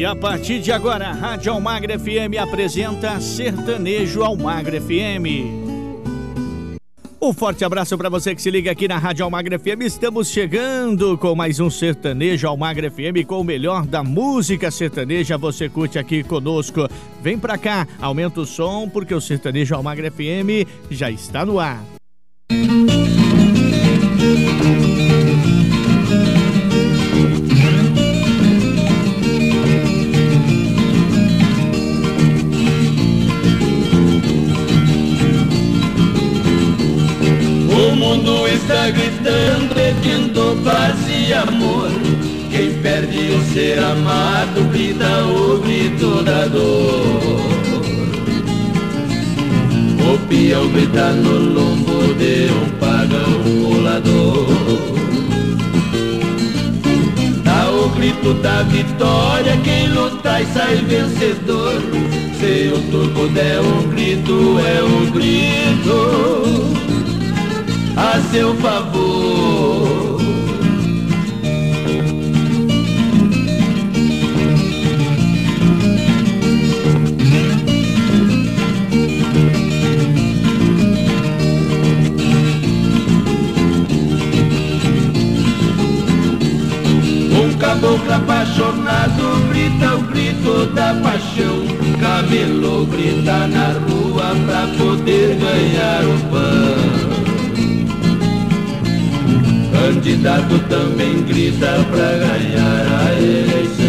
E a partir de agora, a Rádio Almagra FM apresenta Sertanejo Almagra FM. Um forte abraço para você que se liga aqui na Rádio Almagra FM. Estamos chegando com mais um Sertanejo Almagra FM com o melhor da música sertaneja. Você curte aqui conosco. Vem pra cá, aumenta o som porque o Sertanejo Almagra FM já está no ar. Gritando, pedindo paz e amor. Quem perde o ser amado grita o grito da dor. O peão grita no lombo de um pagão colador. Dá o grito da vitória, quem luta e sai vencedor. Se o turco der um grito, é um grito a seu favor. Um caboclo apaixonado grita o grito da paixão. Camelo grita na rua pra poder ganhar o pão. Candidato também grita pra ganhar a eleição.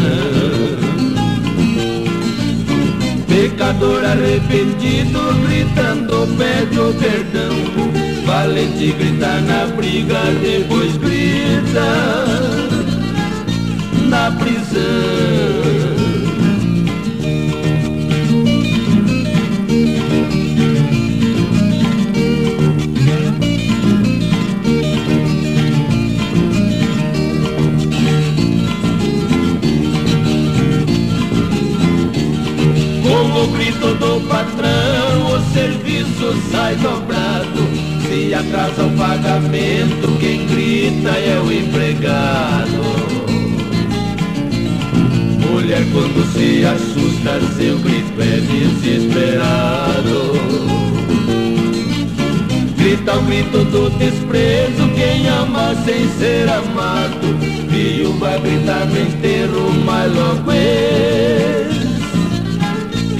Pecador arrependido gritando pede o perdão. Valente grita na briga, depois grita na prisão. O grito do patrão, o serviço sai dobrado. Se atrasa o pagamento, quem grita é o empregado. Mulher quando se assusta, seu grito é desesperado. Grita o grito do desprezo, quem ama sem ser amado. Viúva grita no enterro, mas logo é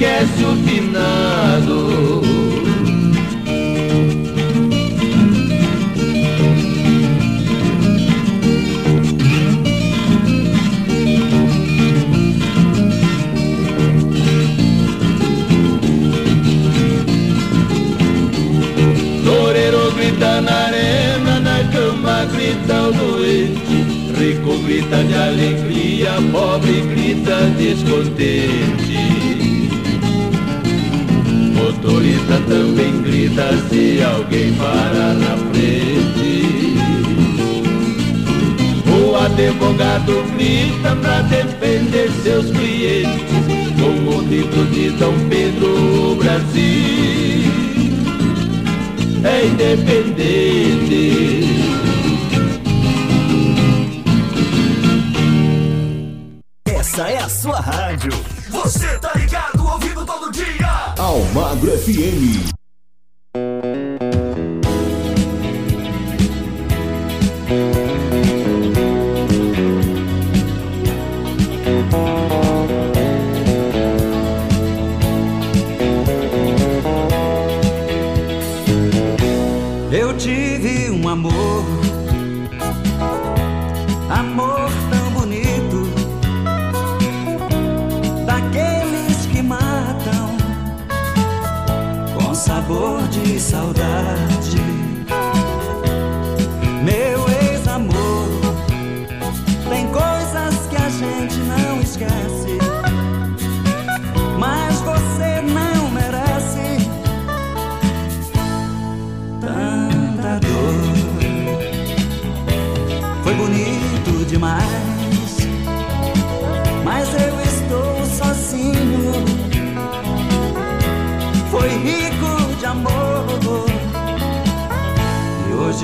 esquece o finado. Toreiro grita na arena, na cama grita o doente. Rico grita de alegria, pobre grita descontente. Motorista também grita se alguém parar na frente. O advogado grita pra defender seus clientes. Com o dito de Dom Pedro, o Brasil é independente. Essa é a sua rádio. Você tá ligado. Almagro FM.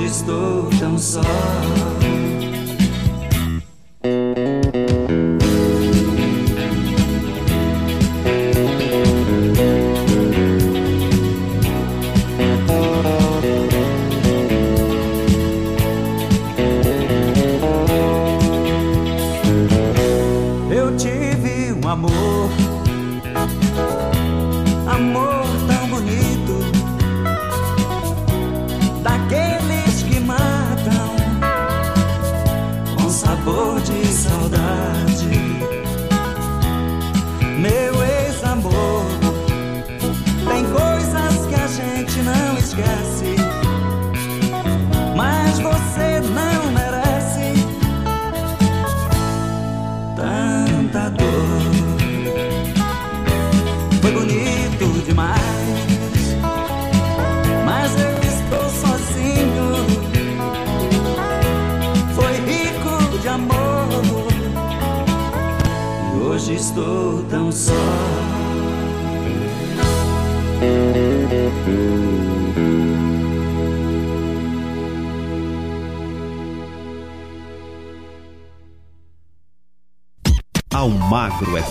estou tão só. Eu tive um amor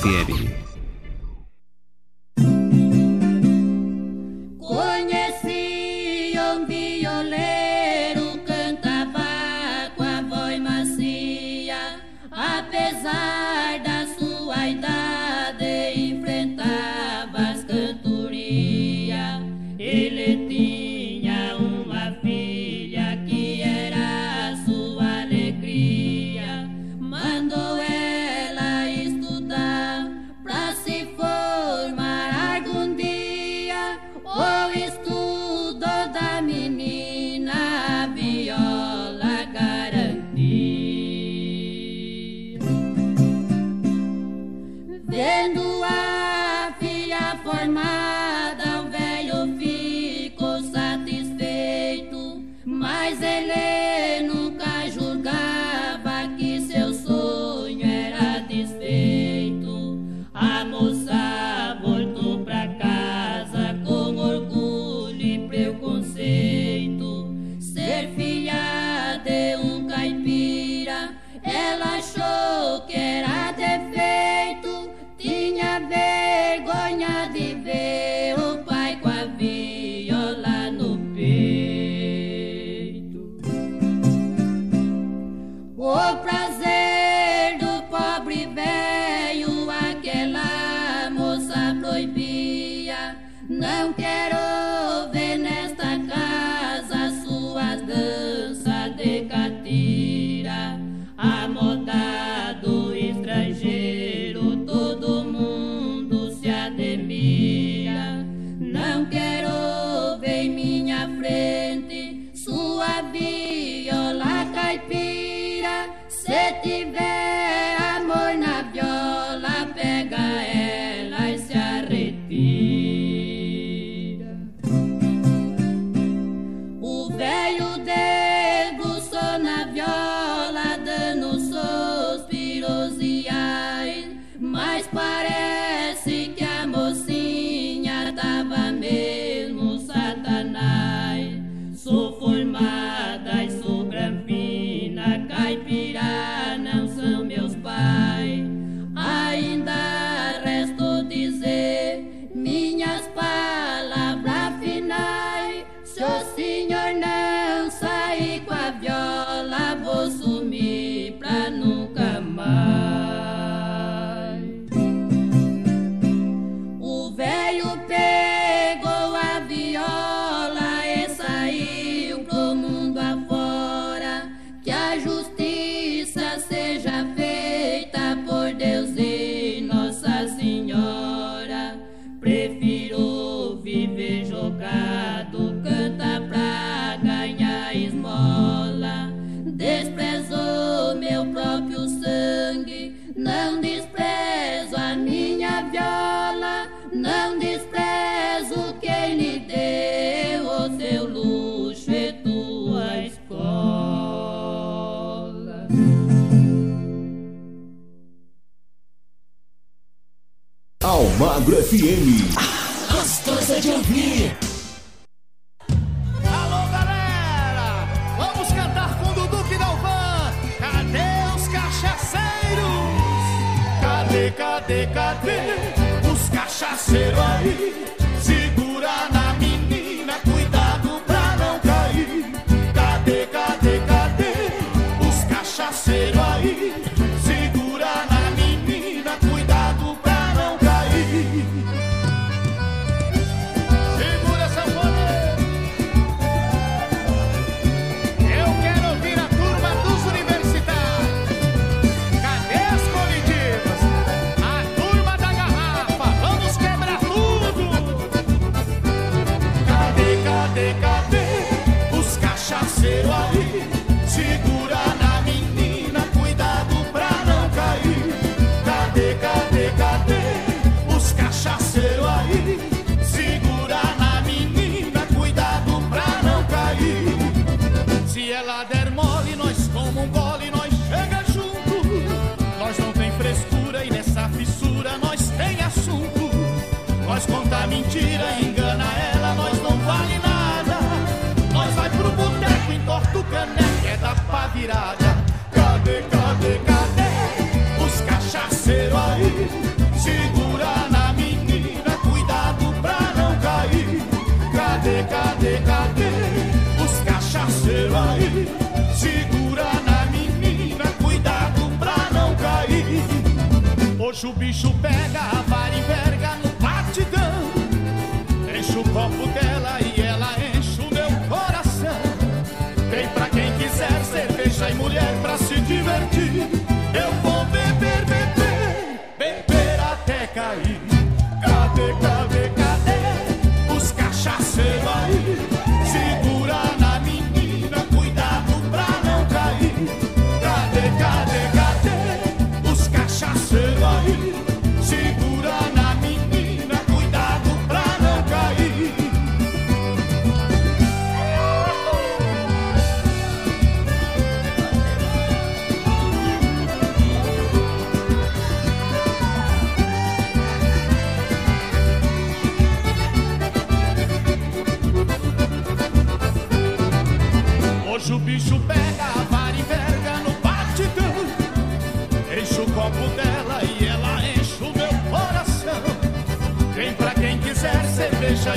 Almagro moça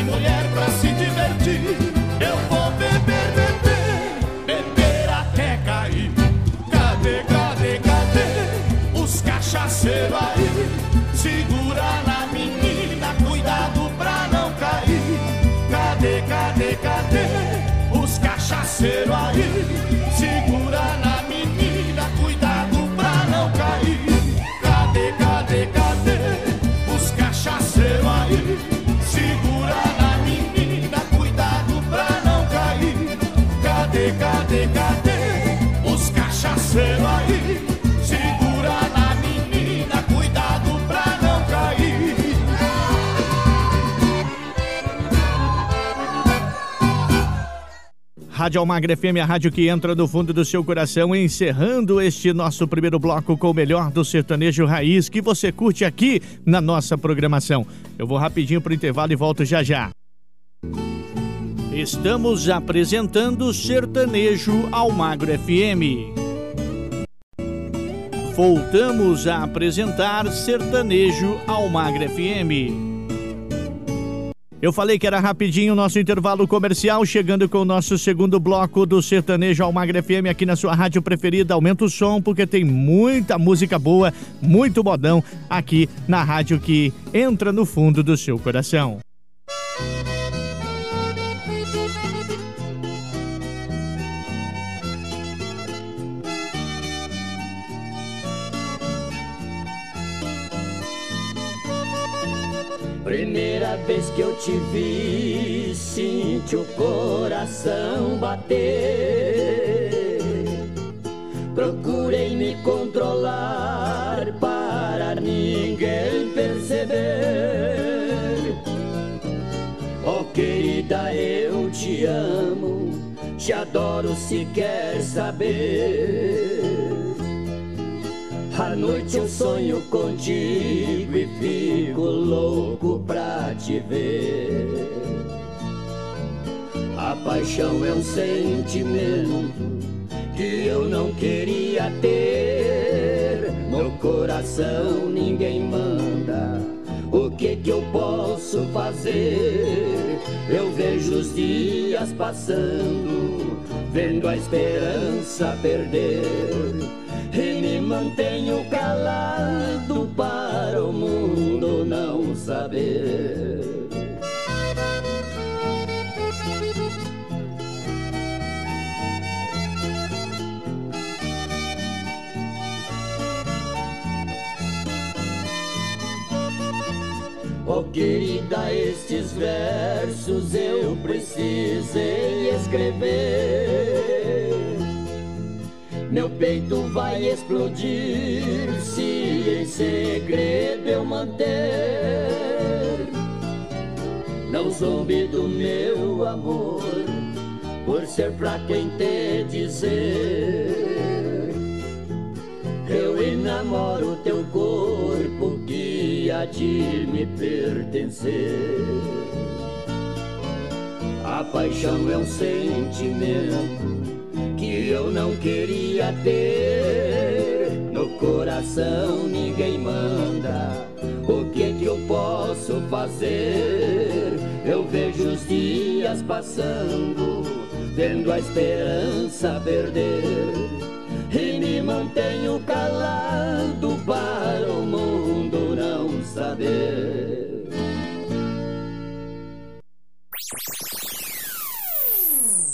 Ay, Rádio Almagra FM, a rádio que entra no fundo do seu coração, encerrando este nosso primeiro bloco com o melhor do sertanejo raiz que você curte aqui na nossa programação. Eu vou rapidinho pro intervalo e volto já já. Estamos apresentando Sertanejo Almagro FM. Voltamos a apresentar Sertanejo Almagro FM. Eu falei que era rapidinho o nosso intervalo comercial, chegando com o nosso segundo bloco do Sertanejo Almagre FM aqui na sua rádio preferida. Aumenta o som, porque tem muita música boa, muito modão aqui na rádio que entra no fundo do seu coração. Primeira vez que eu te vi, senti o coração bater. Procurei me controlar para ninguém perceber. Oh querida, eu te amo, te adoro se quer saber. À noite eu sonho contigo e fico louco pra te ver. A paixão é um sentimento que eu não queria ter. No coração ninguém manda. O que que eu posso fazer? Eu vejo os dias passando, vendo a esperança perder. E me mantenho calado para o mundo não saber. Oh querida, estes versos eu precisei escrever. Meu peito vai explodir se em segredo eu manter. Não zombe do meu amor por ser fraco em te dizer. Eu enamoro teu corpo que há de me pertencer. A paixão é um sentimento eu não queria ter. No coração ninguém manda. O que que eu posso fazer? Eu vejo os dias passando, vendo a esperança perder. E me mantenho calado para o mundo não saber.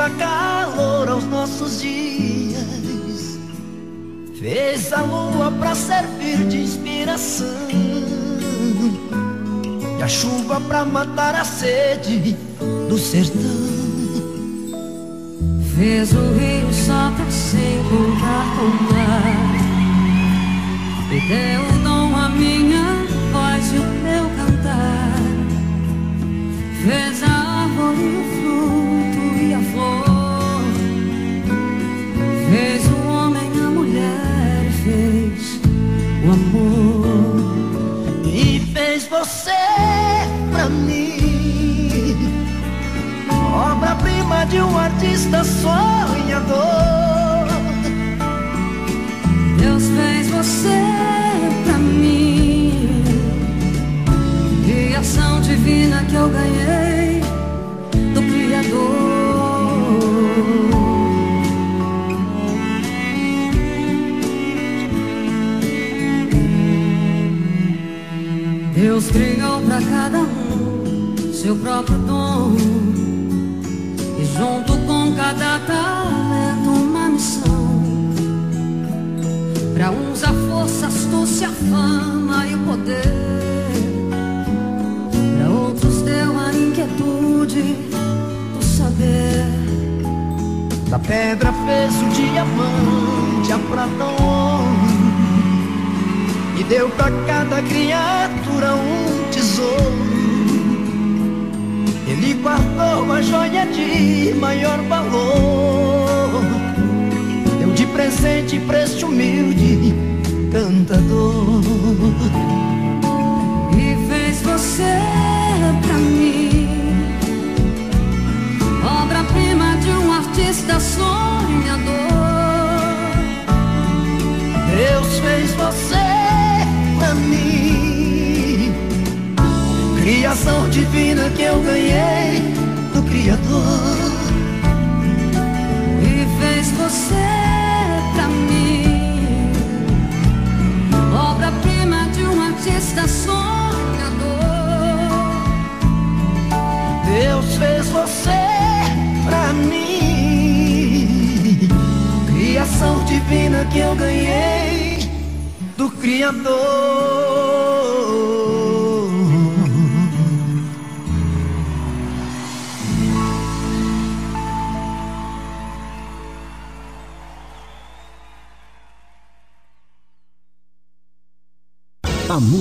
Dá calor aos nossos dias. Fez a lua para servir de inspiração. E a chuva para matar a sede do sertão. Fez o rio só pra se encontrar com o mar. Me deu o dom a minha voz e o meu cantar. Fez a árvore, o amor. E fez você pra mim, obra-prima de um artista sonhador. Deus fez você pra mim. Criação divina que eu ganhei seu próprio dom. E junto com cada talento uma missão. Pra uns a força, a astúcia, a fama e o poder. Pra outros deu a inquietude do saber. Da pedra fez o diamante, a prata o ouro. E deu pra cada criatura um tesouro. Ele guardou a joia de maior valor. Deu de presente pra este humilde cantador. E fez você pra mim. Obra-prima de um artista sonhador. Deus fez você Criação divina que eu ganhei do Criador. E fez você pra mim. Obra-prima de um artista sonhador. Deus fez você pra mim. Criação divina que eu ganhei do Criador.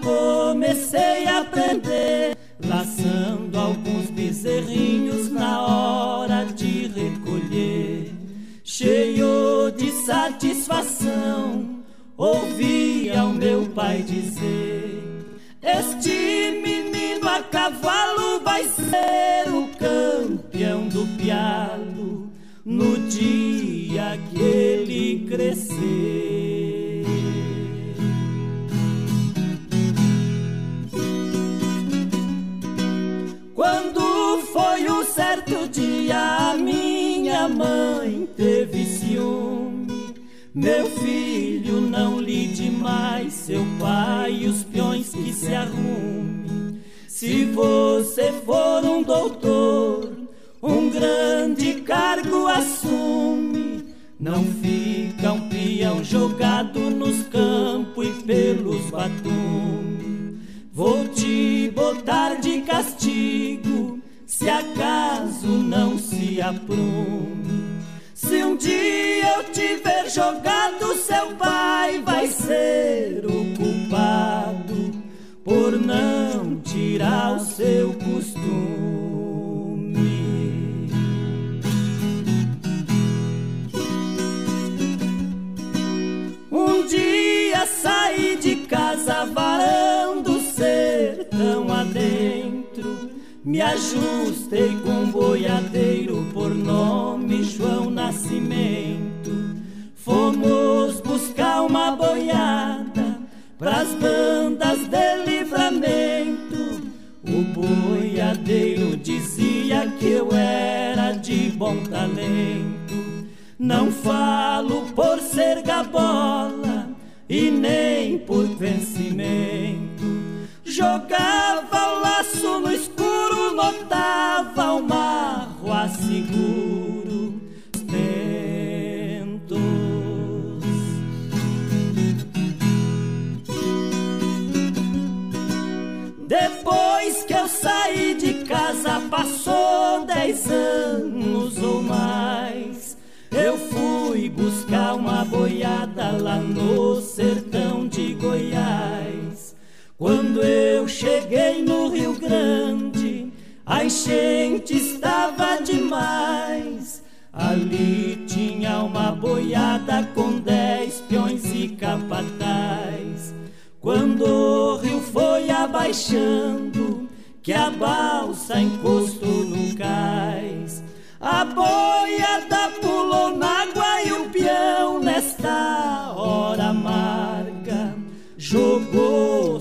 comecei a aprender, laçando alguns bezerrinhos na hora de recolher. Cheio de satisfação, ouvia o meu pai dizer: Este menino a cavalo vai ser o campeão do piado no dia que ele crescer. Certo dia, minha mãe teve ciúme. Meu filho, não lide mais, seu pai e os peões que se arrume. Se você for um doutor, um grande cargo assume. Não fica um peão jogado nos campos e pelos batumes. Vou te botar de castigo, se acaso não se aprume. Se um dia eu tiver jogado, seu pai vai ser o culpado por não tirar o seu costume. Um dia saí de casa varando o sertão adentro. Me ajustei com um boiadeiro por nome João Nascimento. Fomos buscar uma boiada pras bandas de livramento. O boiadeiro dizia que eu era de bom talento. Não falo por ser gabola e nem por vencimento. Jogava o laço no escuro, notava o marro a seguro. Depois que eu saí de casa, passou dez anos ou mais. Eu fui buscar uma boiada lá no sertão de Goiás. Quando eu cheguei no Rio Grande, a enchente estava demais. Ali tinha uma boiada com dez peões e capataz. Quando o rio foi abaixando, que a balsa encostou no cais. A boiada pulou na água e o peão, nesta hora amarga, jogou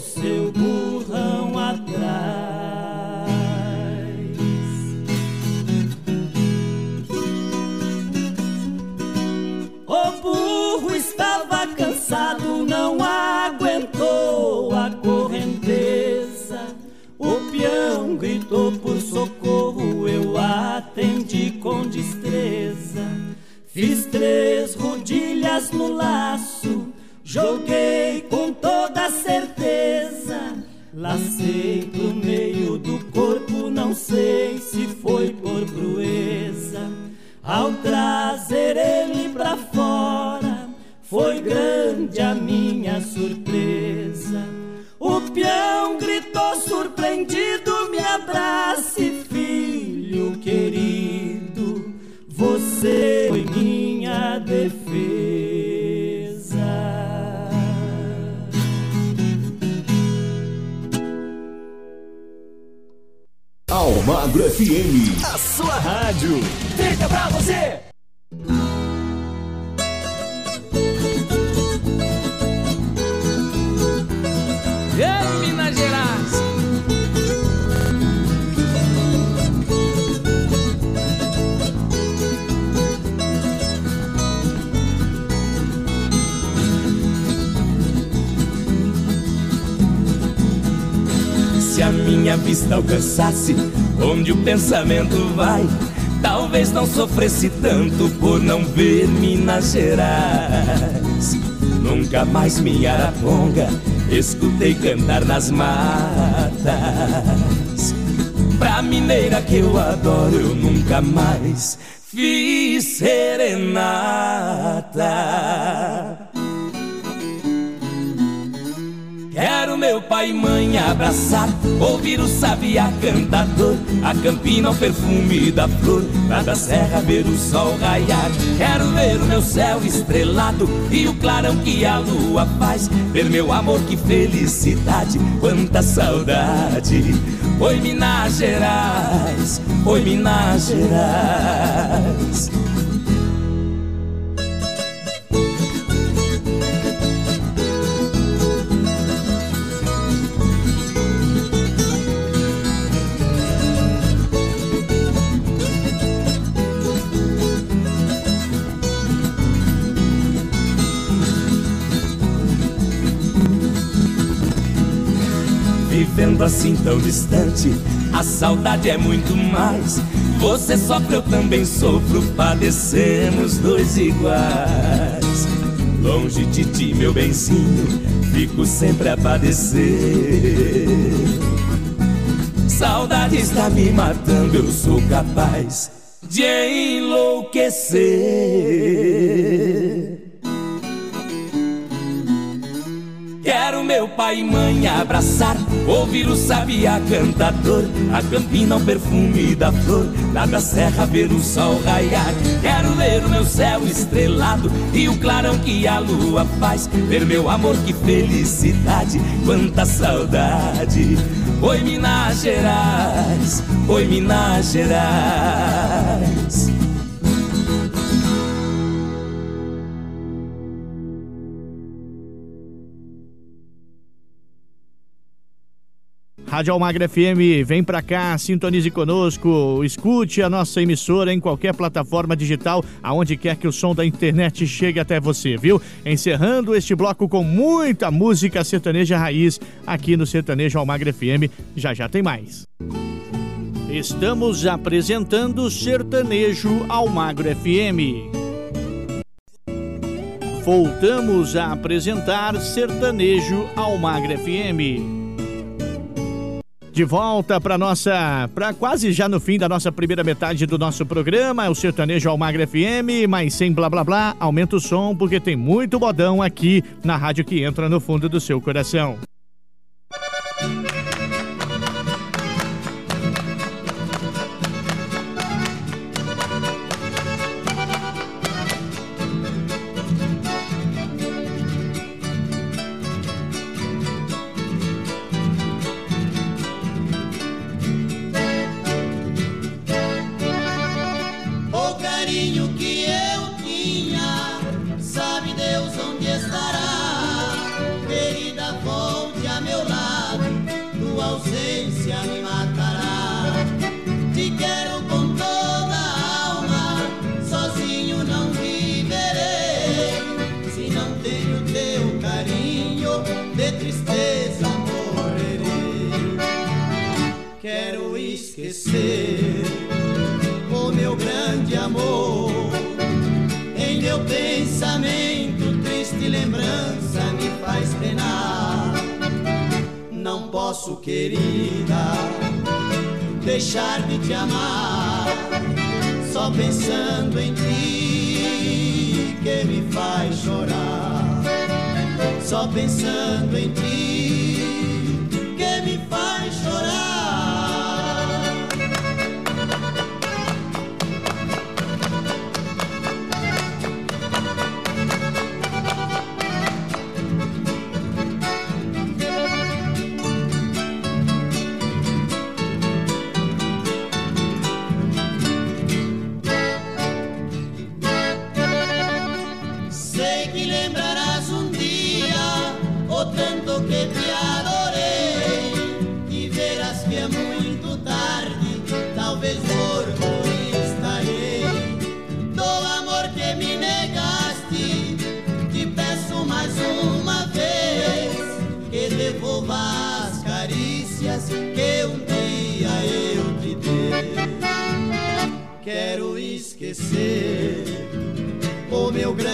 gritou por socorro, eu atendi com destreza. Fiz três rodilhas no laço, joguei com toda certeza. Lacei pro meio do corpo, não sei se foi por crueza. Ao trazer ele pra fora, foi grande a minha surpresa. O peão gritou surpreendido: Me abrace, filho querido. Você foi minha defesa. Almagro FM. A sua rádio. Fica pra você. Minha vista alcançasse onde o pensamento vai, talvez não sofresse tanto por não ver Minas Gerais. Nunca mais minha araponga escutei cantar nas matas. Pra mineira que eu adoro, eu nunca mais fiz serenata. Quero meu pai e mãe abraçar, ouvir o sabiá cantador, a campina, o perfume da flor, lá da serra ver o sol raiar. Quero ver o meu céu estrelado e o clarão que a lua faz, ver meu amor, que felicidade, quanta saudade. Oi Minas Gerais, oi Minas Gerais. Vendo assim tão distante. A saudade é muito mais. Você sofre, eu também sofro, padecemos dois iguais. Longe de ti, meu benzinho, fico sempre a padecer. Saudade está me matando, eu sou capaz de enlouquecer. Meu pai e mãe abraçar, ouvir o sabiá cantador, a campina, o perfume da flor, lá da serra ver o sol raiar. Quero ver o meu céu estrelado e o clarão que a lua faz, ver meu amor, que felicidade, quanta saudade. Oi Minas Gerais, oi Minas Gerais. Rádio Almagra FM, vem pra cá, sintonize conosco, escute a nossa emissora em qualquer plataforma digital, aonde quer que o som da internet chegue até você, viu? Encerrando este bloco com muita música sertaneja raiz aqui no Sertanejo Almagra FM, já já tem mais. Estamos apresentando Sertanejo Almagro FM. Voltamos a apresentar Sertanejo Almagro FM. De volta para nossa, para quase já no fim da nossa primeira metade do nosso programa, o Sertanejo Almagra FM, mas sem blá blá blá, aumenta o som porque tem muito bodão aqui na rádio que entra no fundo do seu coração. Posso, querida, deixar de te amar. Só pensando em ti que me faz chorar. Só pensando em ti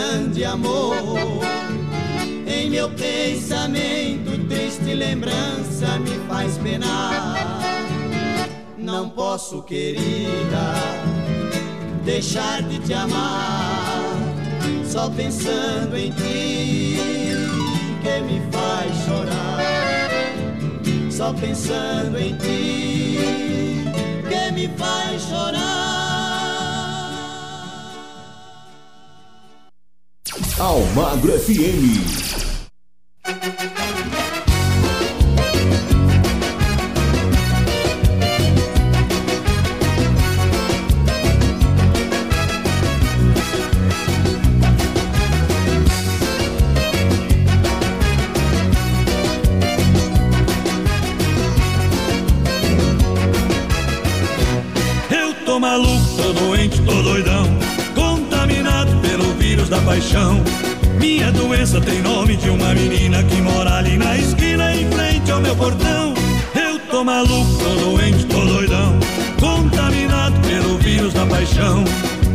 grande amor. Em meu pensamento, triste lembrança me faz penar. Não posso, querida, deixar de te amar. Só pensando em ti que me faz chorar. Só pensando em ti que me faz chorar. Almagro FM. Eu tô maluco, tô doente, tô doidão, da paixão. Minha doença tem nome de uma menina que mora ali na esquina, em frente ao meu portão. tô maluco, tô doente, tô doidão, contaminado pelo vírus da paixão.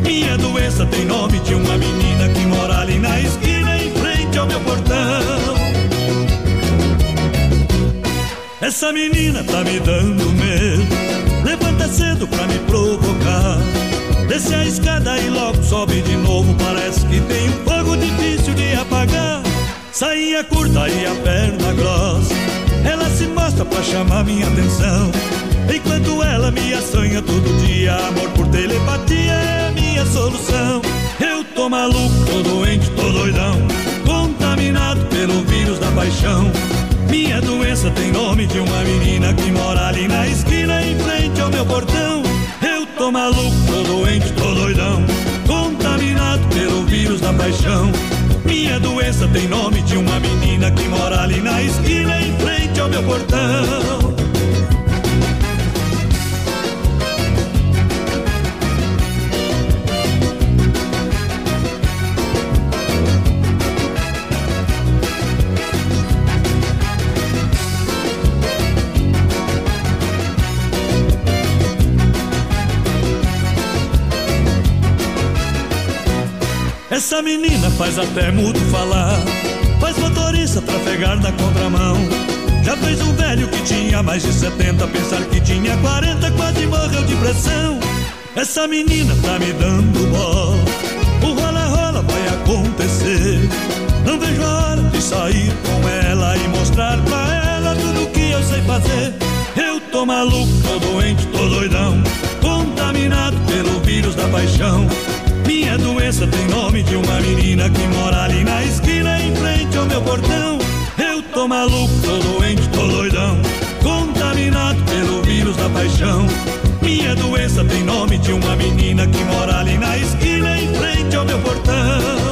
Minha doença tem nome de uma menina que mora ali na esquina em frente ao meu portão. Essa menina tá me dando medo, levanta cedo pra me provocar. Desce a escada e logo sobe de novo, parece que tem um fogo difícil de apagar. Sainha curta e a perna grossa, ela se mostra pra chamar minha atenção. Enquanto ela me assanha todo dia, amor por telepatia é a minha solução. Eu tô maluco, tô doente, tô doidão, contaminado pelo vírus da paixão. Minha doença tem nome de uma menina que mora ali na esquina em frente ao meu portão. Tô maluco, tô doente, tô doidão, contaminado pelo vírus da paixão. Minha doença tem nome de uma menina que mora ali na esquina em frente ao meu portão. Essa menina faz até mudo falar, faz motorista trafegar na contramão. Já fez um velho que tinha mais de 70, pensar que tinha 40, quase morreu de pressão. Essa menina tá me dando bola, o rola-rola vai acontecer. Não vejo a hora de sair com ela e mostrar pra ela tudo que eu sei fazer. Eu tô maluco, tô doente, tô doidão, contaminado pelo vírus da paixão. Doença tem nome de uma menina que mora ali na esquina em frente ao meu portão. Eu tô maluco, tô doente, tô doidão, contaminado pelo vírus da paixão. Minha doença tem nome de uma menina que mora ali na esquina em frente ao meu portão.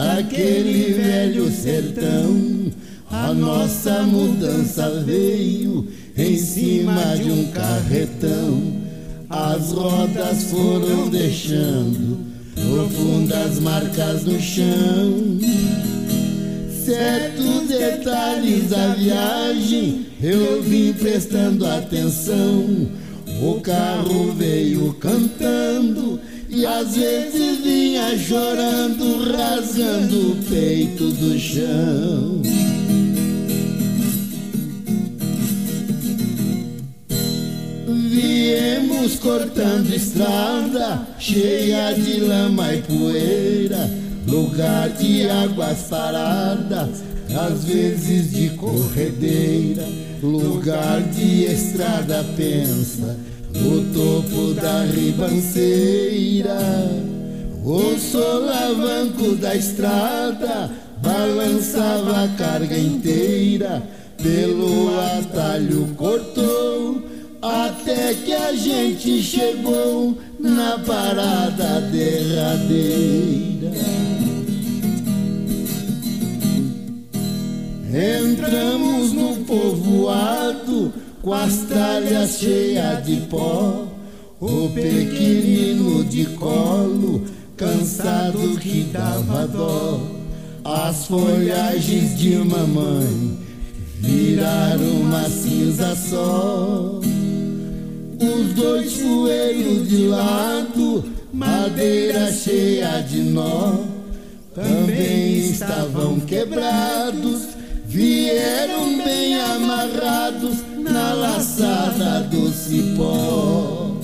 Daquele velho sertão, a nossa mudança veio em cima de um carretão. As rodas foram deixando profundas marcas no chão. Certos detalhes da viagem eu vim prestando atenção. O carro veio cantando e às vezes vinha chorando, rasgando o peito do chão. Viemos cortando estrada cheia de lama e poeira, lugar de águas paradas, às vezes de corredeira, lugar de estrada pensa no topo da ribanceira. O solavanco da estrada balançava a carga inteira, pelo atalho cortou, até que a gente chegou na parada derradeira. Entramos no povoado com as talhas cheias de pó, o pequenino de colo, cansado que dava dó. As folhagens de mamãe viraram uma cinza só. Os dois poeiros de lado, madeira cheia de nó, também estavam quebrados, vieram bem amarrados na laçada do cipó.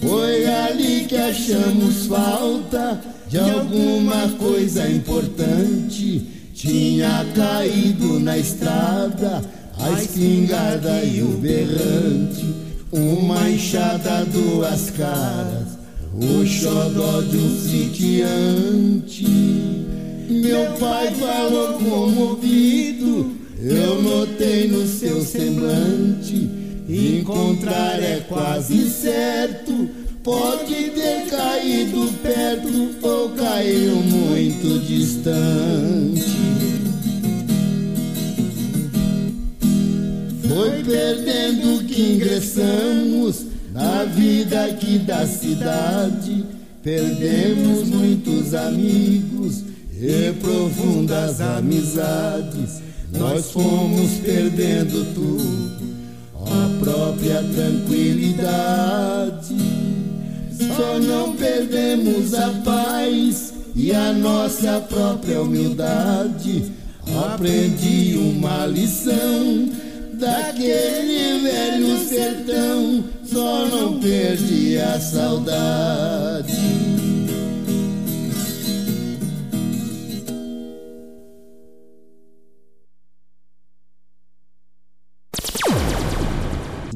Foi ali que achamos falta de alguma coisa importante. Tinha caído na estrada a espingarda e o berrante. uma enxada, duas caras, o xodó de um sitiante. Meu pai falou comovido, eu notei no seu semblante. Encontrar é quase certo, pode ter caído perto ou caiu muito distante. Foi perdendo que ingressamos na vida aqui da cidade. Perdemos muitos amigos e profundas amizades. Nós fomos perdendo tudo, a própria tranquilidade. Só não perdemos a paz e a nossa própria humildade. Aprendi uma lição daquele velho sertão, só não perdi a saudade.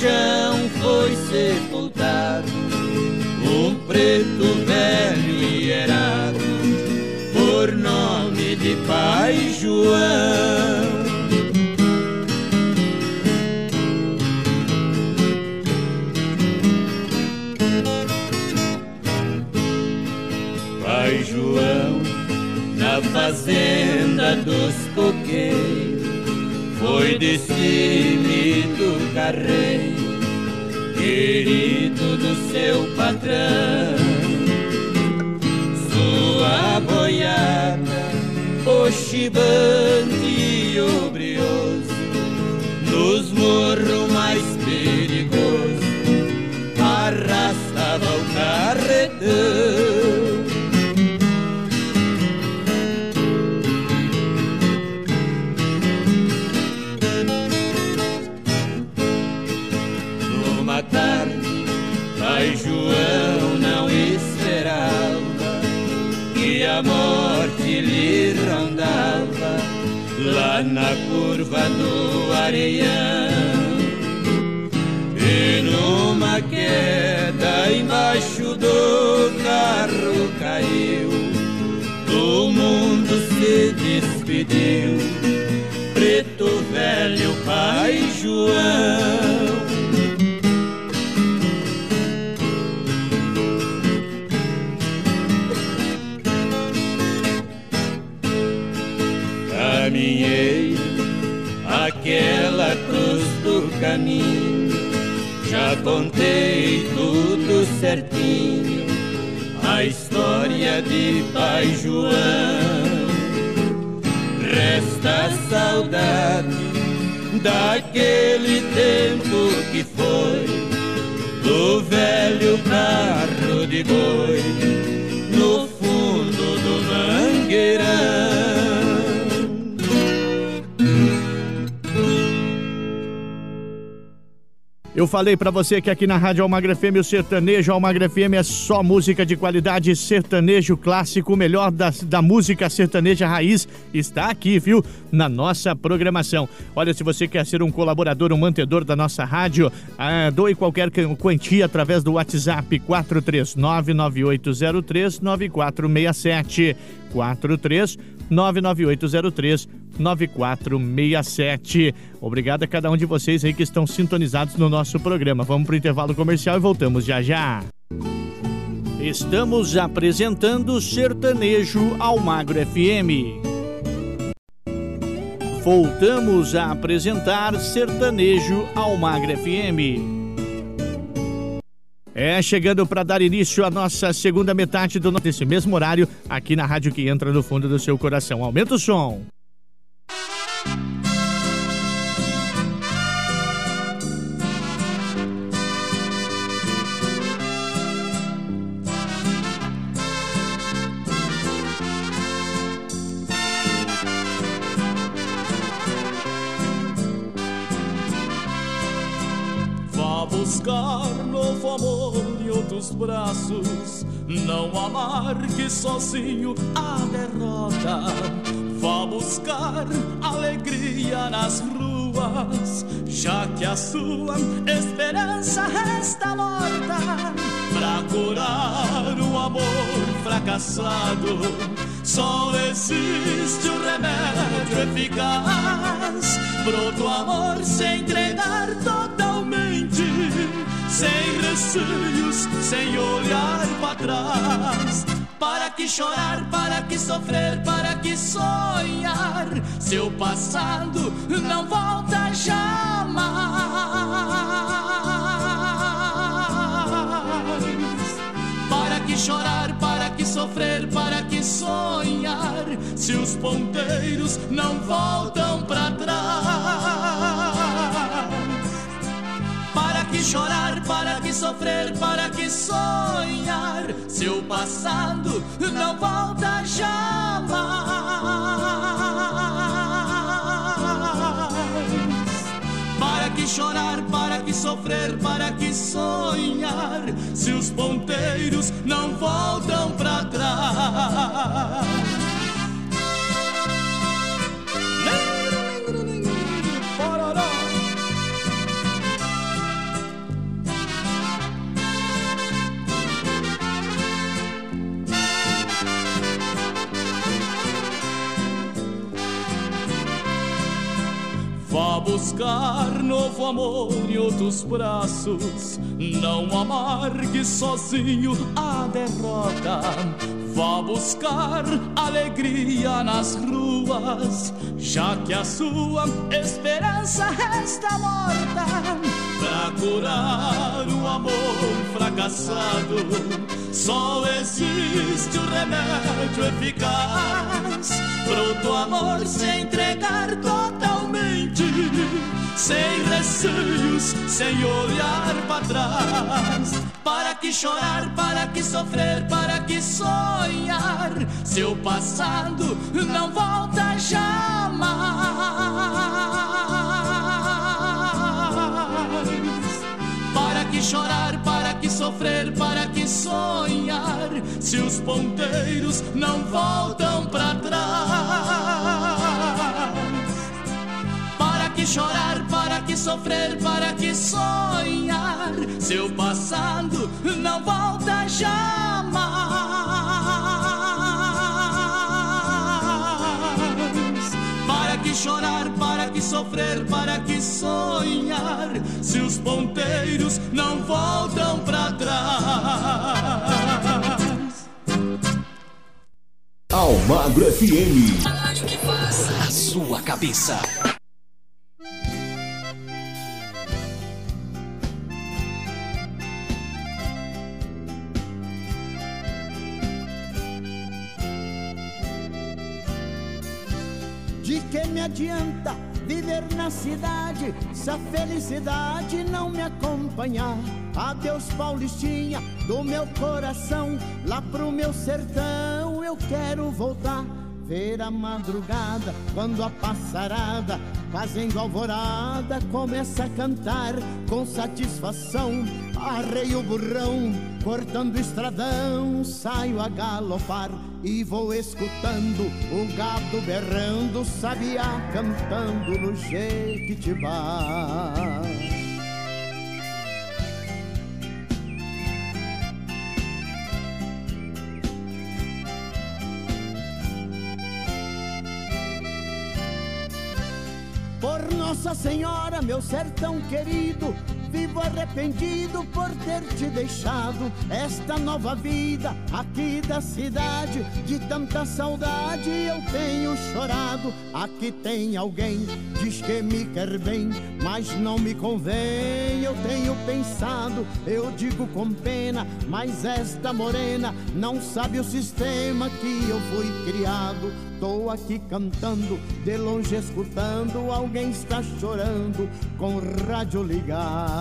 Chão foi sepultado. Um preto velho e hierado Por nome de Pai João. Pai João, na fazenda dos coqueiros, foi destemido carreiro, querido do seu patrão. Sua boiada, o chibante e o brioso, nos morros mais perigosos, arrastava o carretão. Na curva do areião. E numa queda embaixo do carro caiu, o mundo se despediu. Preto velho Pai João. Tudo certinho, a história de Pai João. Resta saudade daquele tempo que foi, do velho carro de boi, no fundo do mangueirão. Eu falei pra você que aqui na Rádio Almagra FM o sertanejo Almagra FM é só música de qualidade, sertanejo clássico, o melhor da, da música sertaneja raiz está aqui, viu? Na nossa programação. Olha, se você quer ser um colaborador, um mantedor da nossa rádio, ah, doe qualquer quantia através do WhatsApp 43998039467. 43 99803 9467. Obrigado a cada um de vocês aí que estão sintonizados no nosso programa. Vamos pro intervalo comercial e voltamos já já. Estamos apresentando Sertanejo Almagro FM. Voltamos a apresentar Sertanejo Almagro FM. É, chegando para dar início à nossa segunda metade do nesse mesmo horário, aqui na rádio que entra no fundo do seu coração. Aumenta o som. Braços, não amargue sozinho a derrota. Vá buscar alegria nas ruas, já que a sua esperança resta morta. Pra curar o amor fracassado, só existe o um remédio eficaz. Broto amor se entregar totalmente sem receios, sem olhar para trás. Para que chorar, para que sofrer, para que sonhar? Seu passado não volta jamais. Para que chorar, para que sofrer, para que sonhar? Se os ponteiros não voltam para trás que chorar, para que sofrer, para que sonhar? Seu passado não volta jamais. Para que chorar, para que sofrer, para que sonhar? Se os ponteiros não voltam para trás. Vá buscar novo amor em outros braços. Não amargue sozinho a derrota. Vá buscar alegria nas ruas, já que a sua esperança resta morta. Pra curar o amor fracassado, só existe o remédio eficaz. Pronto amor se entregar totalmente, sem receios, sem olhar para trás. Para que chorar, para que sofrer, para que sonhar? Seu passado não volta jamais. que chorar, para que sofrer, para que sonhar? Se os ponteiros não voltam para trás. Para que chorar, para que sofrer, para que sonhar? Seu passado não volta jamais. Que chorar, para que sofrer, para que sonhar? Se os ponteiros não voltam para trás. Almagro FM. A sua cabeça. De que me adianta viver na cidade se a felicidade não me acompanhar? Adeus, Paulistinha, do meu coração, lá pro meu sertão eu quero voltar. Ver a madrugada, quando a passarada, fazendo alvorada, começa a cantar com satisfação. Arrei o burrão, cortando o estradão, saio a galopar e vou escutando o gado berrando, sabiá cantando no jequitibá. Por Nossa Senhora, meu sertão querido, vivo arrependido por ter te deixado esta nova vida aqui da cidade. De tanta saudade eu tenho chorado. Aqui tem alguém, diz que me quer bem, mas não me convém. Eu tenho pensado, eu digo com pena, mas esta morena não sabe o sistema que eu fui criado. Tô aqui cantando, de longe escutando, alguém está chorando com o rádio ligado.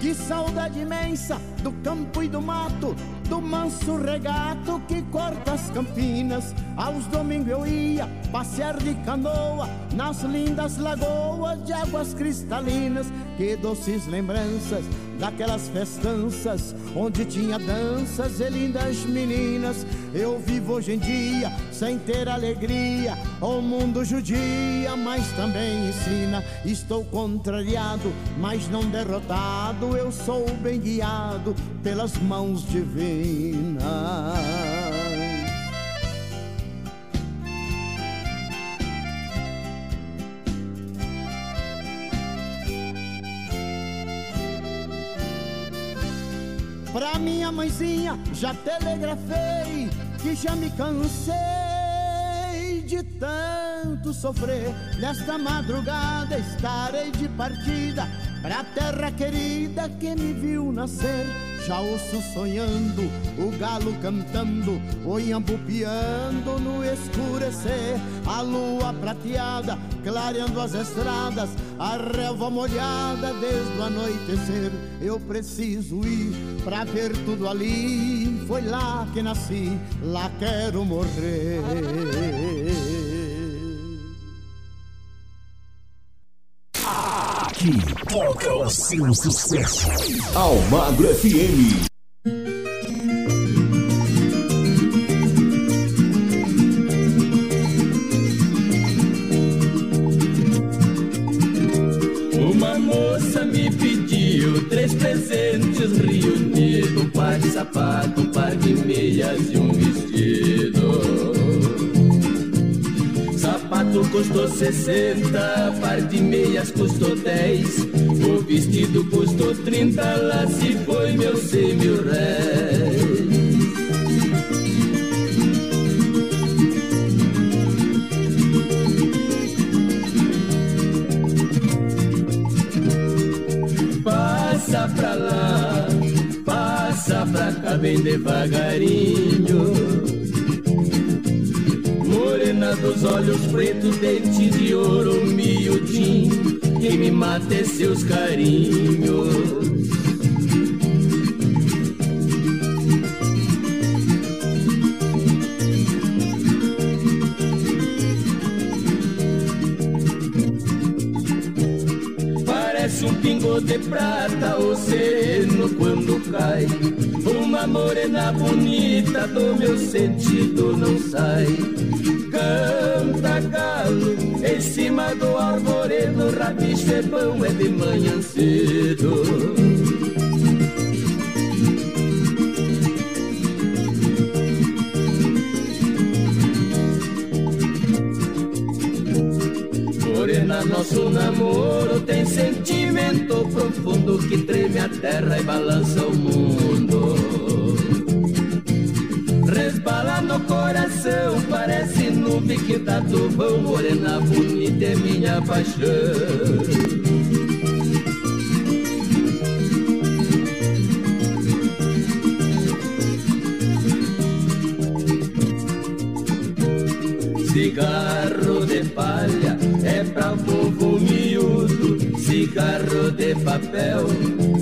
Que saudade imensa do campo e do mato, do manso regato que corta as campinas. Aos domingos eu ia passear de canoa nas lindas lagoas de águas cristalinas. Que doces lembranças daquelas festanças onde tinha danças e lindas meninas. Eu vivo hoje em dia sem ter alegria. O mundo judia, mas também ensina. Estou contrariado, mas não derrotado. Eu sou bem guiado pelas mãos divinas. Pra minha mãezinha já telegrafei que já me cansei de tanto sofrer. Nesta madrugada estarei de partida pra terra querida que me viu nascer. Já ouço sonhando, o galo cantando, o iambu piando no escurecer. A lua prateada clareando as estradas, a relva molhada desde o anoitecer. Eu preciso ir pra ver tudo ali. Foi lá que nasci, lá quero morrer. Aqui toca o seu sucesso. Almagro FM. Uma moça me pediu três presentes reunidos: um par sapato, custou 60, par de meias custou 10, o vestido custou 30, lá se foi meu cem mil réis. Passa pra lá, passa pra cá bem devagarinho. Dos olhos pretos, dentes de ouro miudinho. Quem me mata é seus carinhos. Um pingo de prata o sereno quando cai. Uma morena bonita do meu sentido não sai. Canta galo em cima do arvoredo, rabicho é é de manhã cedo. Nosso namoro tem sentimento profundo que treme a terra e balança o mundo. Resbala no coração, parece nuvem que dá tubão. Morena bonita é minha paixão. Cigarro de palha é pra povo miúdo, cigarro de papel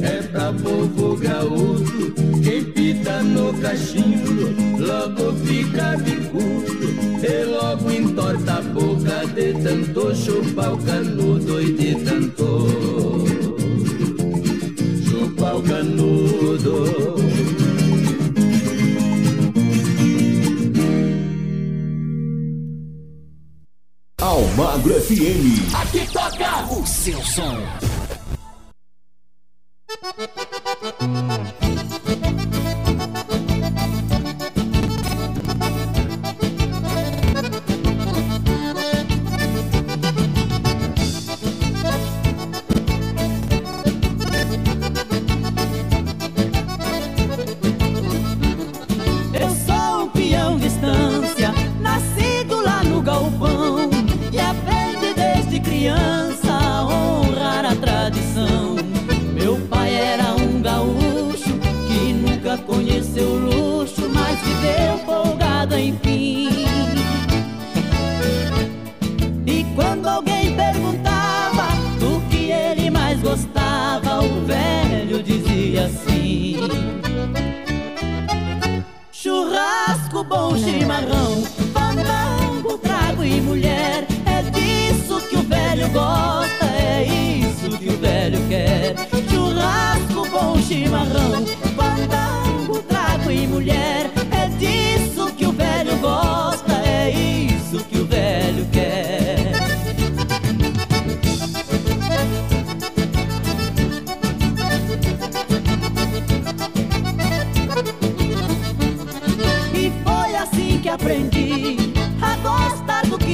é pra povo gaúdo. No cachimbo logo fica bicudo e logo entorta a boca de tanto chupar o canudo e de tanto chupar o canudo. Almagro FM. Aqui toca o seu som.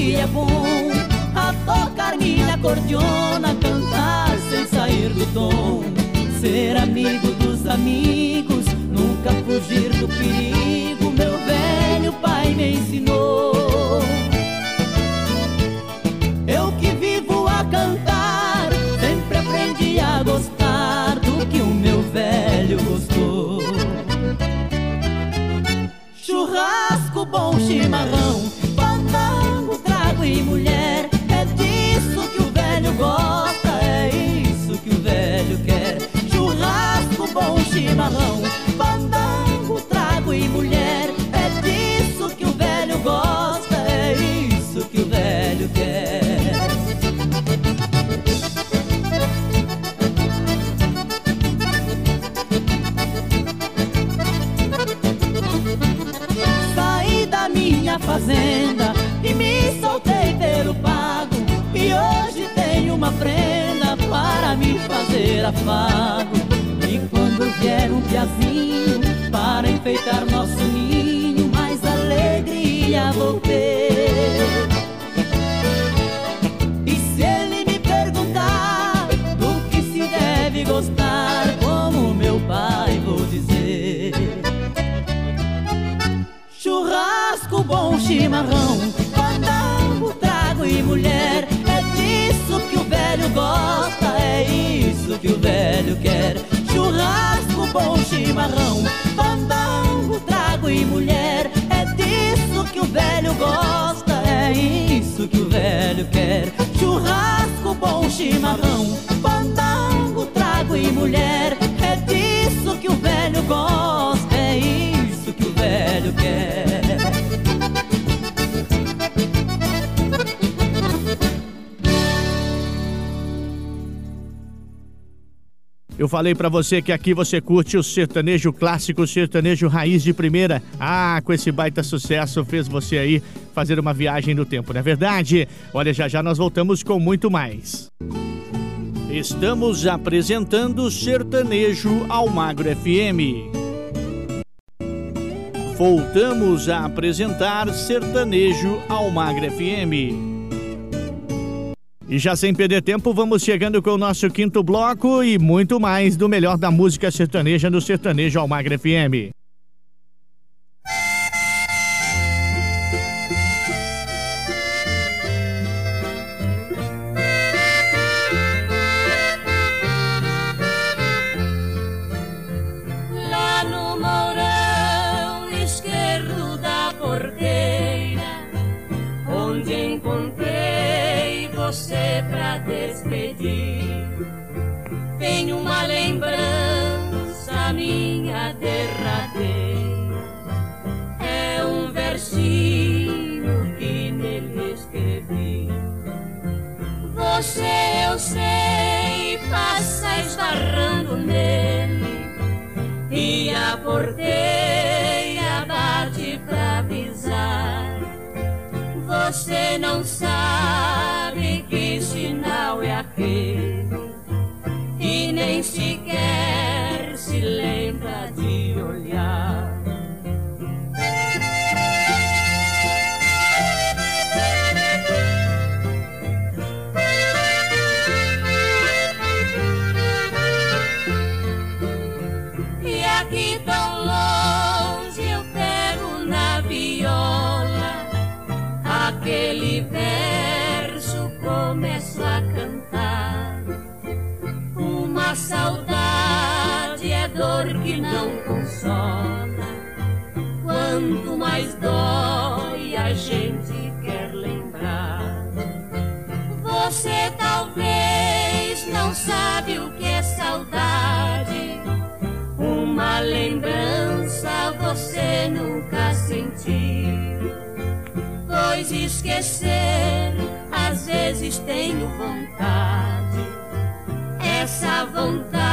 Que é bom, a tocar minha cordiona, cantar sem sair do tom, ser amigo dos amigos, nunca fugir do perigo. Meu velho pai me ensinou. Eu que vivo a cantar, sempre aprendi a gostar do que o meu velho gostou. Churrasco, bom chimarrão, e mulher. É disso que o velho gosta, é isso que o velho quer. Churrasco, bom chimarrão, Eu falei pra você que aqui você curte o sertanejo clássico, o sertanejo raiz de primeira. Ah, com esse baita sucesso fez você aí fazer uma viagem no tempo, não é verdade? Olha, já já nós voltamos com muito mais. Estamos apresentando Sertanejo ao Magro FM. Voltamos a apresentar Sertanejo ao Magro FM. E já sem perder tempo, vamos chegando com o nosso quinto bloco e muito mais do melhor da música sertaneja no Sertanejo Almagra FM. Você, eu sei, passa esbarrando nele e a porteira bate pra avisar. Você não sabe que sinal é aquele e nem sequer se lembra de olhar. Saudade é dor que não consola. Quanto mais dói, a gente quer lembrar. Você talvez não sabe o que é saudade. Uma lembrança você nunca sentiu. Pois esquecer, às vezes tenho vontade nossa vontade.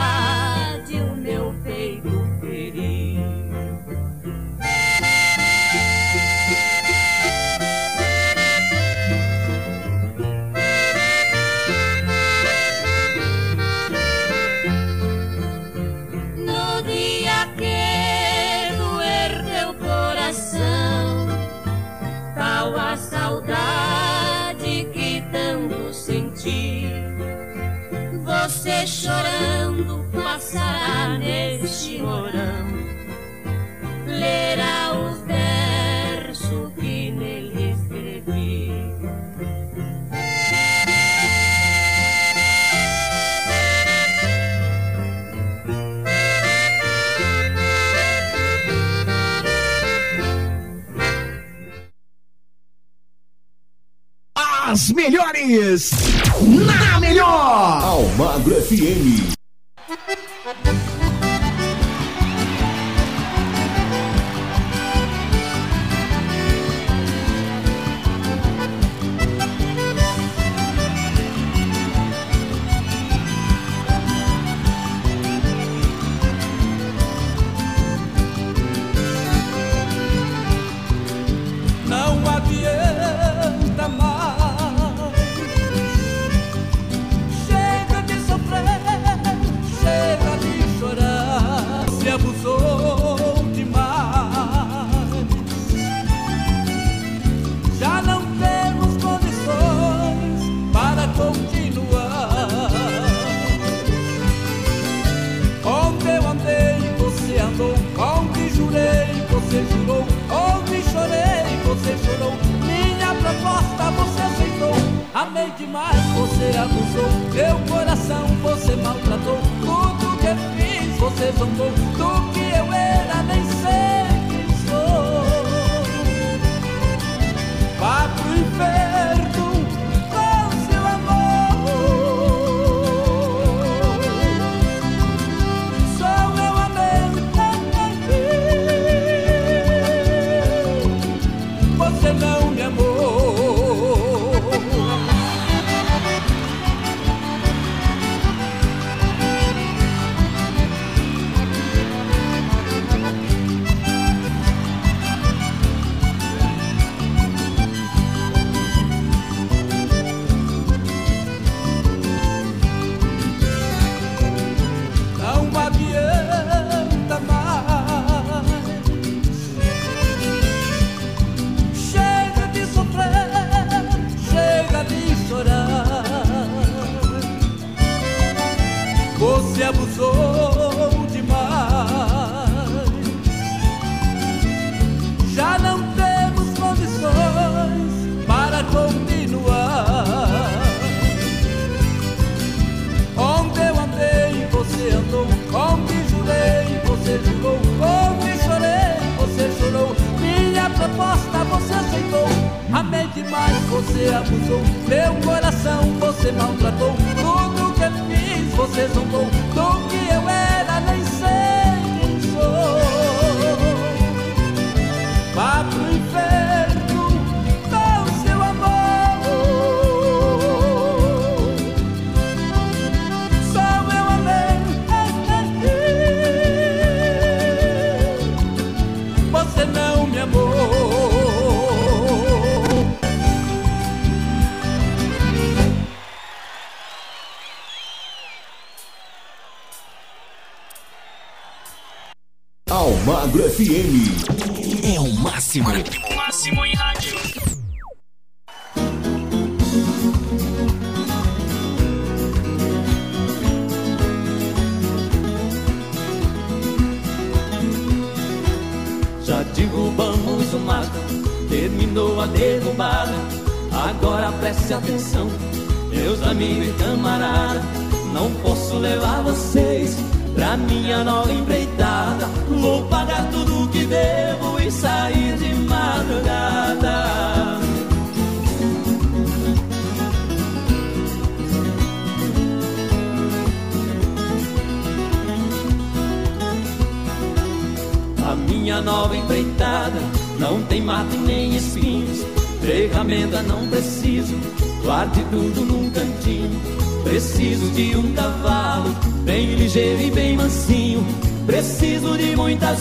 as melhores. Na melhor! Almagro FM.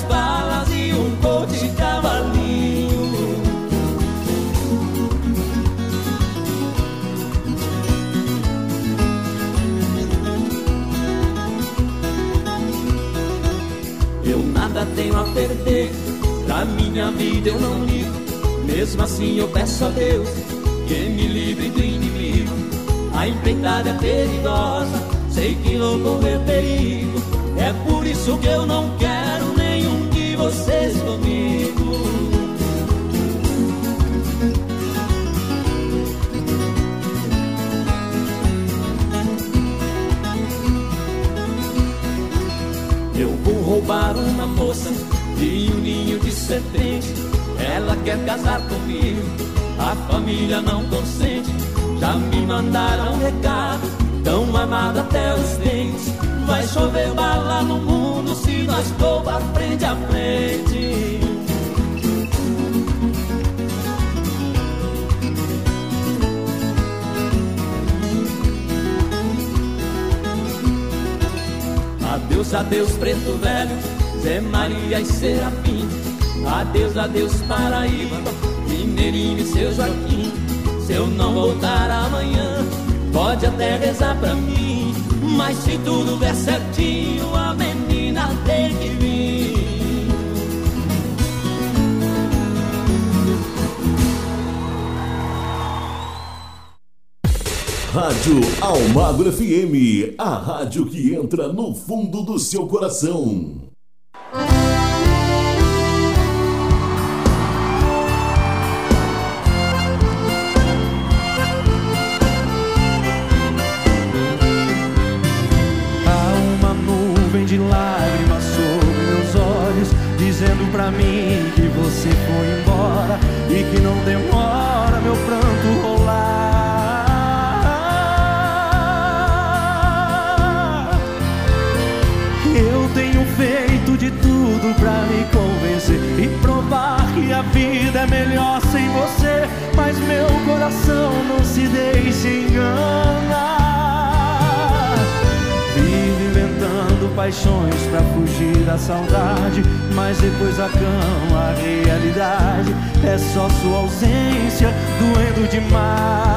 De muitas balas e um coche de cavalinho. Eu nada tenho a perder, pra minha vida eu não ligo. Mesmo assim eu peço a Deus que me livre do inimigo. A empreitada é perigosa, sei que vou correr perigo. É por isso que eu não quero vocês comigo. Eu vou roubar uma moça de um ninho de serpente. Ela quer casar comigo, a família não consente. Já me mandaram um recado, tão amado até os dentes. Vai chover bala no mundo se nós for pra frente a frente. Adeus, adeus, preto velho, Zé Maria e Serafim. Adeus, adeus, Paraíba, Mineirinho e seu Joaquim. Se eu não voltar amanhã, pode até rezar pra mim. Mas se tudo der certinho, a menina tem que vir. Rádio Almagro FM, a rádio que entra no fundo do seu coração. Saudade, mas depois da cama a realidade é só sua ausência doendo demais.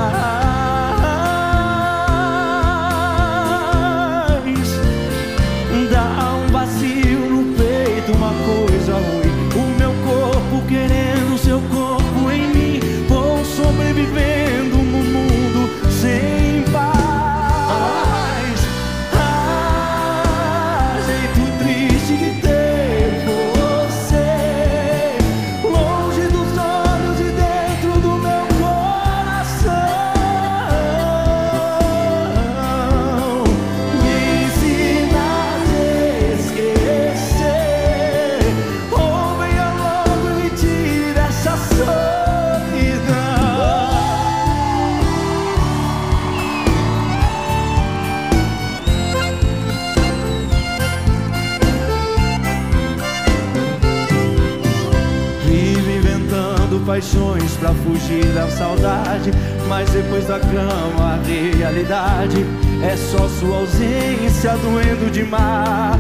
Fugir da saudade, mas depois da cama a realidade é só sua ausência doendo demais.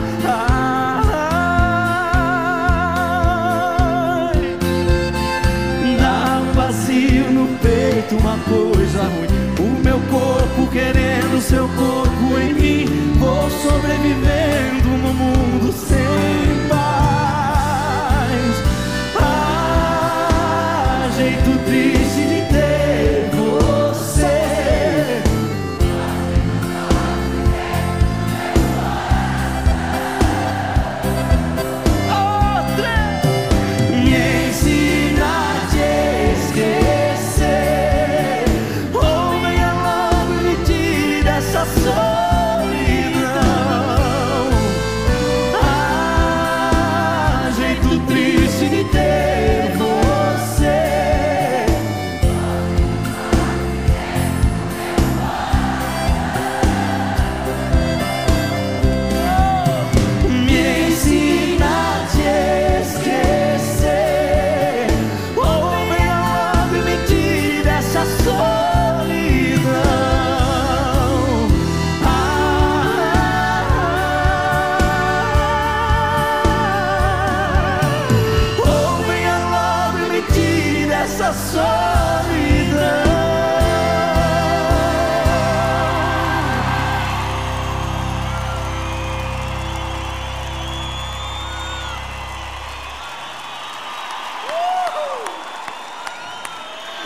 Dá um vazio no peito, uma coisa ruim. O meu corpo querendo seu corpo em mim. Vou sobrevivendo no mundo sem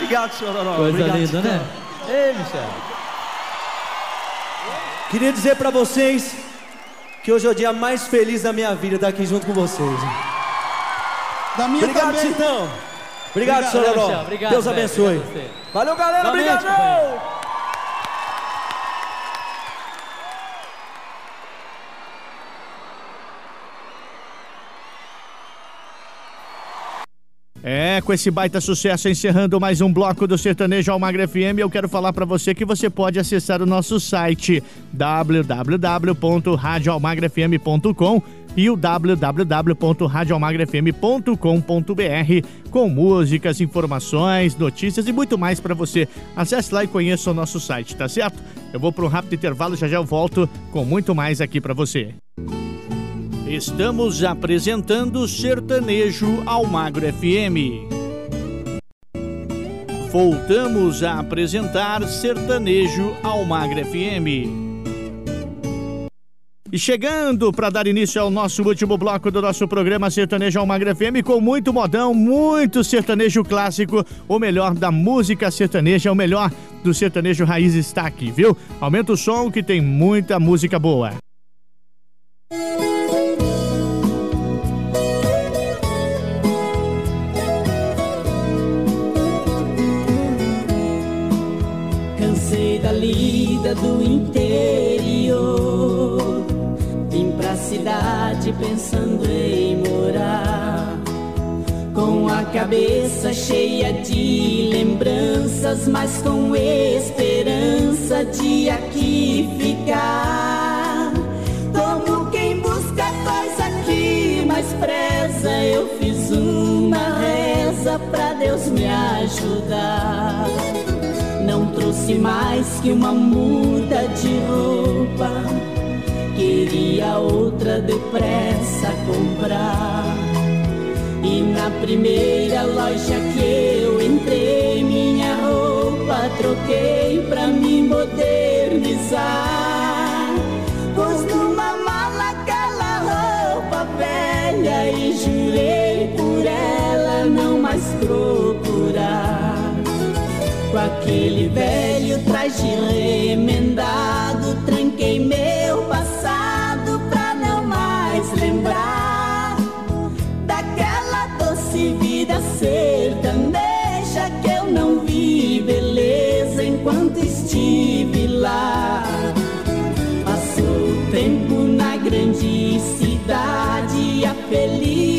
Obrigado, senhor Oró. Coisa Obrigado, linda, né? Ei, Michel. Queria dizer pra vocês que hoje é o dia mais feliz da minha vida estar aqui junto com vocês. Da minha Obrigado, também. Titão. Obrigado, Obrigado, senhor Oró. Michel? Obrigado, Deus abençoe. Valeu, galera. Obrigado. É, com esse baita sucesso, encerrando mais um bloco do Sertanejo Almagra FM, eu quero falar para você que você pode acessar o nosso site www.radioalmagrafm.com e o www.radioalmagrafm.com.br com músicas, informações, notícias e muito mais para você. Acesse lá e conheça o nosso site, tá certo? Eu vou para um rápido intervalo, já já eu volto com muito mais aqui para você. Estamos apresentando Sertanejo Almagro FM. Voltamos a apresentar Sertanejo Almagro FM. E chegando para dar início ao nosso último bloco do nosso programa Sertanejo Almagro FM com muito modão, muito sertanejo clássico, o melhor da música sertaneja, o melhor do sertanejo raiz está aqui, viu? Aumenta o som que tem muita música boa. Cansei da lida do interior. Vim pra cidade pensando em morar. Com a cabeça cheia de lembranças, mas com esperança de aqui ficar. Como quem busca coisa que mais preza, eu fiz uma reza pra Deus me ajudar. Não trouxe mais que uma muda de roupa. Queria outra depressa comprar. E na primeira loja que eu entrei, minha roupa troquei pra me modernizar. Pus numa mala aquela roupa velha e jurei por ela não mais procurar. Aquele velho traje remendado, tranquei meu passado pra não mais lembrar daquela doce vida sertaneja que eu não vi beleza enquanto estive lá. Passou o tempo na grande cidade, a felicidade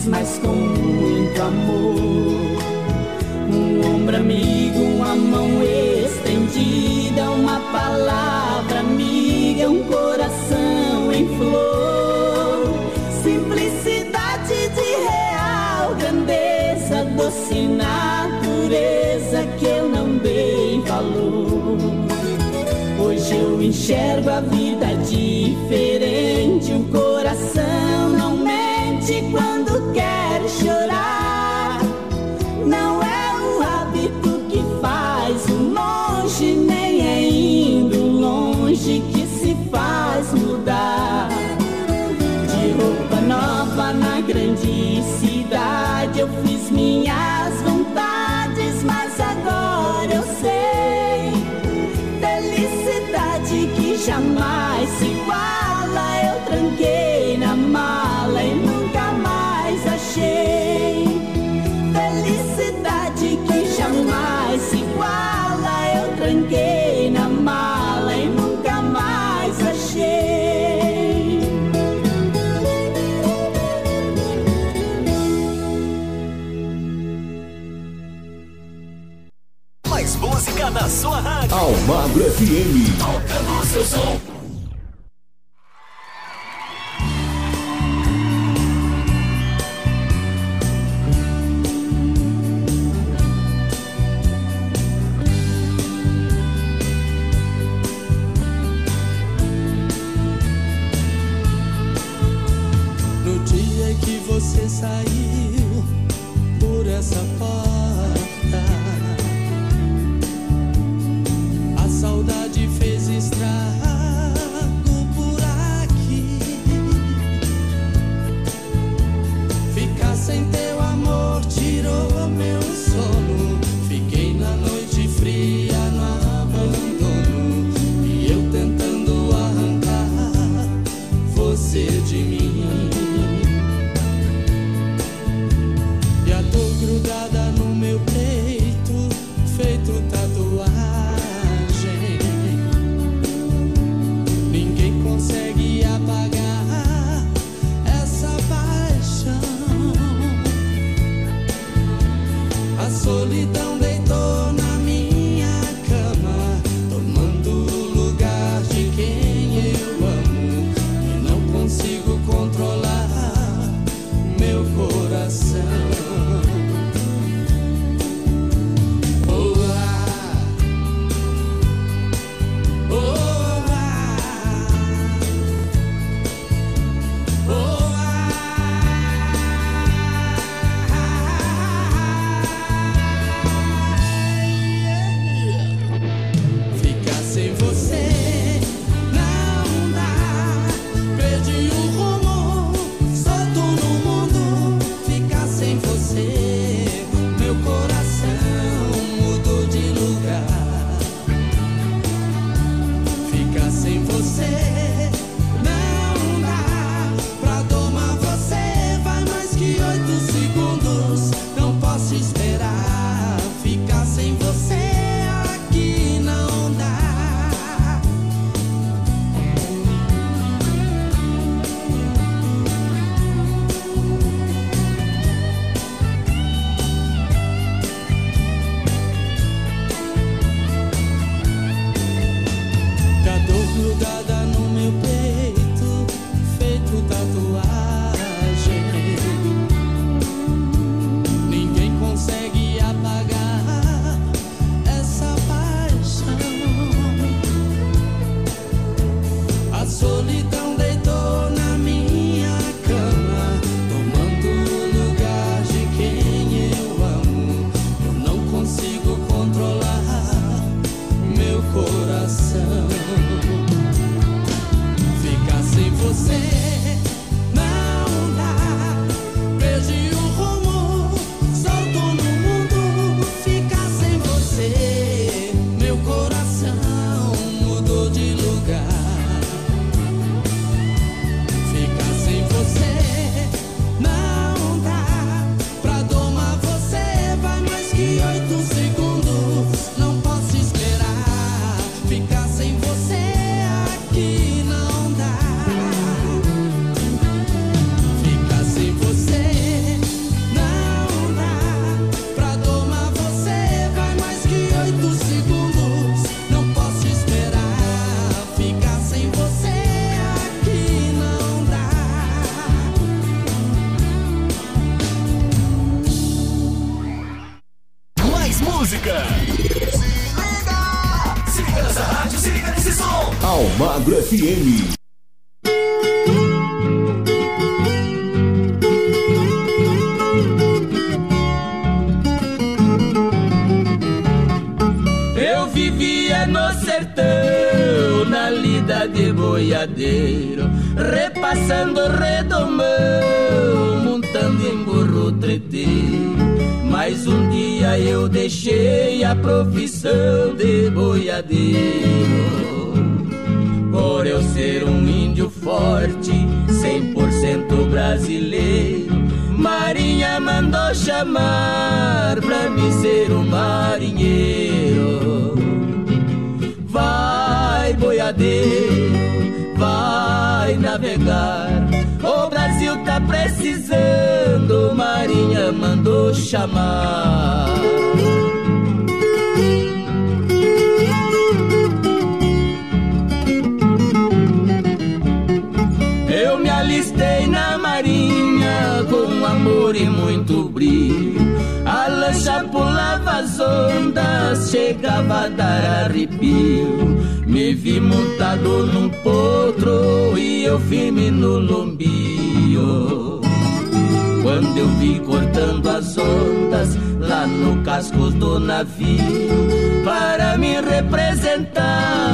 simples, mas com muito amor. Um ombro amigo, uma mão estendida, uma palavra amiga, um coração em flor. Simplicidade de real grandeza, doce natureza que eu não dei valor. Hoje eu enxergo a vida diferente, longe que FM. No som. No dia que você saiu por essa porta.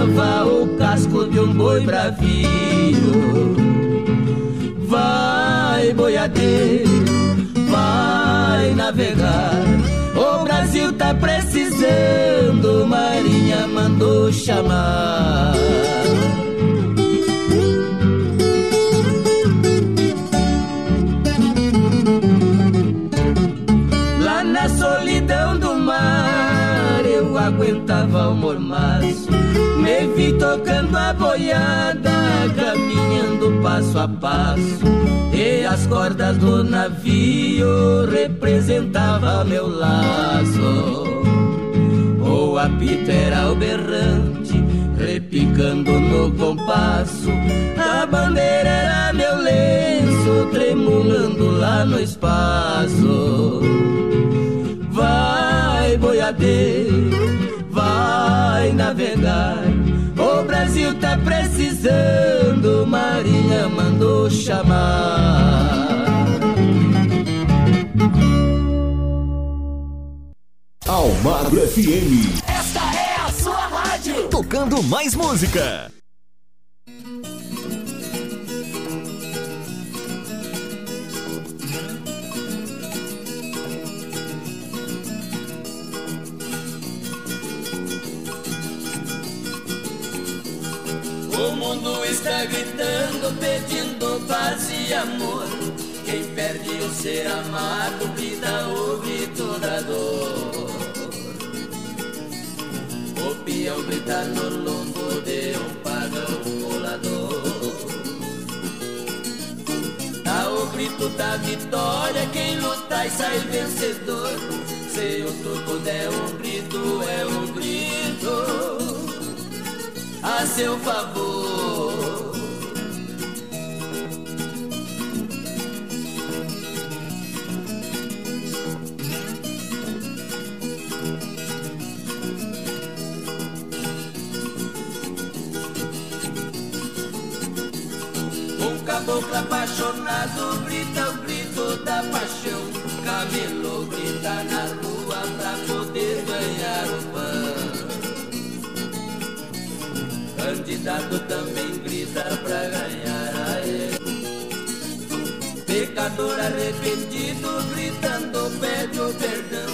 Representava o casco de um boi bravio. Vai boiadeiro, vai navegar. O Brasil tá precisando, Marinha mandou chamar. Lá na solidão do mar, eu aguentava o mormaço. Me vi tocando a boiada, caminhando passo a passo. E as cordas do navio representava meu laço. O apito era o berrante, repicando no compasso. A bandeira era meu lenço, tremulando lá no espaço. Vai, boiadeiro, vai navegar. O Brasil tá precisando, Marinha mandou chamar. Almagro FM. Esta é a sua rádio. Tocando mais música. Está gritando, pedindo paz e amor. Quem perde o ser amado, grita o grito da dor. O peão grita no lombo de um pagão colador. Dá o grito da vitória, quem luta e sai vencedor. Se o turco der um grito, é um grito a seu favor. Um caboclo apaixonado grita o grito da paixão. Camelo grita na rua pra poder ganhar o pão. Candidato também grita pra ganhar a ele. Pecador arrependido gritando pede o perdão.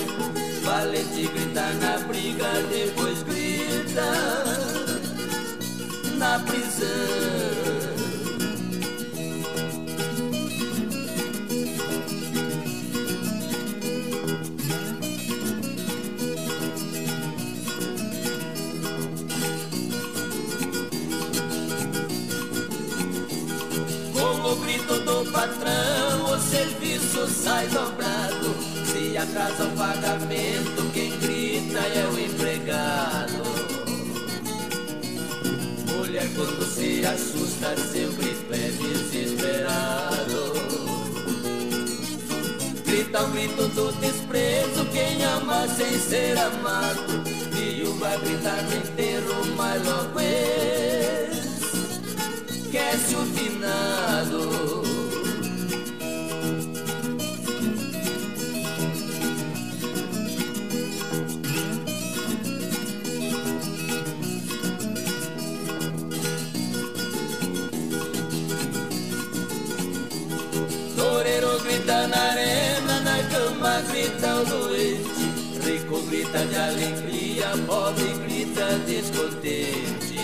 Valente grita na briga, depois grita na prisão. Patrão, o serviço sai dobrado. Se atrasa o pagamento, quem grita é o empregado. Mulher quando se assusta, sempre é desesperado. Grita o grito do desprezo, quem ama sem ser amado. Viúva grita no enterro, mas logo esquece o finado. Grita de alegria, pobre grita descontente.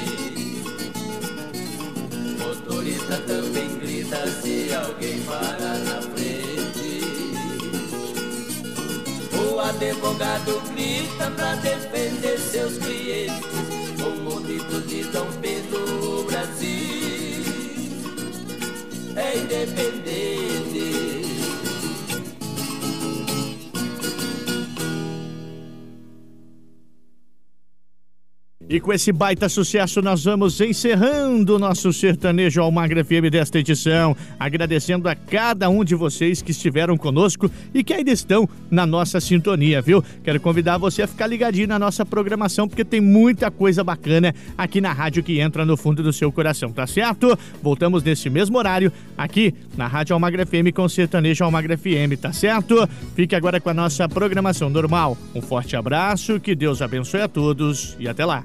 Motorista também grita se alguém parar na frente. O advogado grita pra defender seus clientes. Como dito de Dom Pedro, o Brasil é independente. E com esse baita sucesso, nós vamos encerrando o nosso sertanejo Almagra FM desta edição. Agradecendo a cada um de vocês que estiveram conosco e que ainda estão na nossa sintonia, viu? Quero convidar você a ficar ligadinho na nossa programação, porque tem muita coisa bacana aqui na rádio que entra no fundo do seu coração, tá certo? Voltamos nesse mesmo horário, aqui na Rádio Almagra FM com sertanejo Almagra FM, tá certo? Fique agora com a nossa programação normal. Um forte abraço, que Deus abençoe a todos e até lá.